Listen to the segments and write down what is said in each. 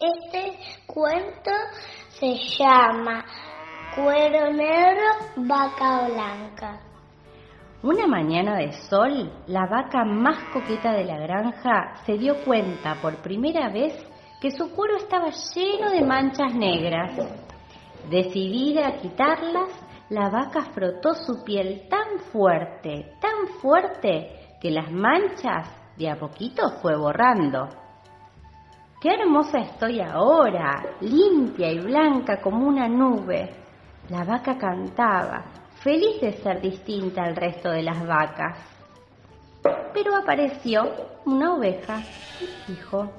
Este cuento se llama Cuero Negro, Vaca Blanca. Una mañana de sol, la vaca más coqueta de la granja se dio cuenta por primera vez que su cuero estaba lleno de manchas negras. Decidida a quitarlas, la vaca frotó su piel tan fuerte, tan fuerte, que las manchas de a poquito fue borrando. Qué hermosa estoy ahora, limpia y blanca como una nube. La vaca cantaba, feliz de ser distinta al resto de las vacas. Pero apareció una oveja y dijo,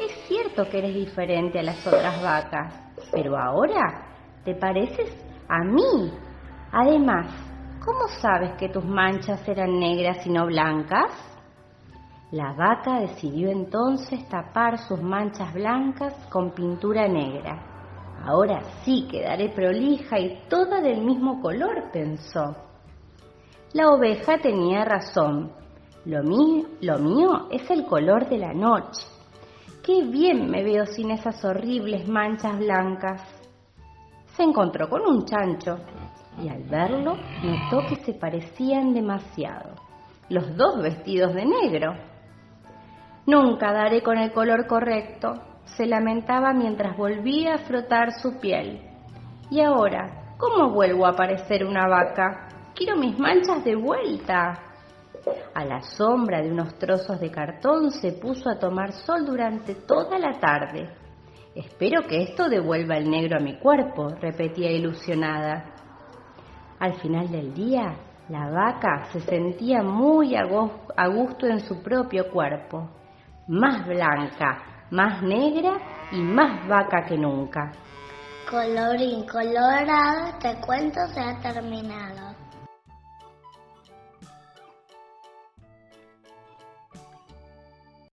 es cierto que eres diferente a las otras vacas, pero ahora te pareces a mí. Además, ¿cómo sabes que tus manchas eran negras y no blancas? La vaca decidió entonces tapar sus manchas blancas con pintura negra. Ahora sí quedaré prolija y toda del mismo color, pensó. La oveja tenía razón. Lo mío, lo mío es el color de la noche. Qué bien me veo sin esas horribles manchas blancas. Se encontró con un chancho y al verlo notó que se parecían demasiado, los dos vestidos de negro. Nunca daré con el color correcto, se lamentaba mientras volvía a frotar su piel. Y ahora, ¿cómo vuelvo a parecer una vaca? Quiero mis manchas de vuelta. A la sombra de unos trozos de cartón se puso a tomar sol durante toda la tarde. Espero que esto devuelva el negro a mi cuerpo, repetía ilusionada. Al final del día, la vaca se sentía muy a gusto en su propio cuerpo más blanca, más negra y más vaca que nunca. Colorín colorado, este cuento se ha terminado.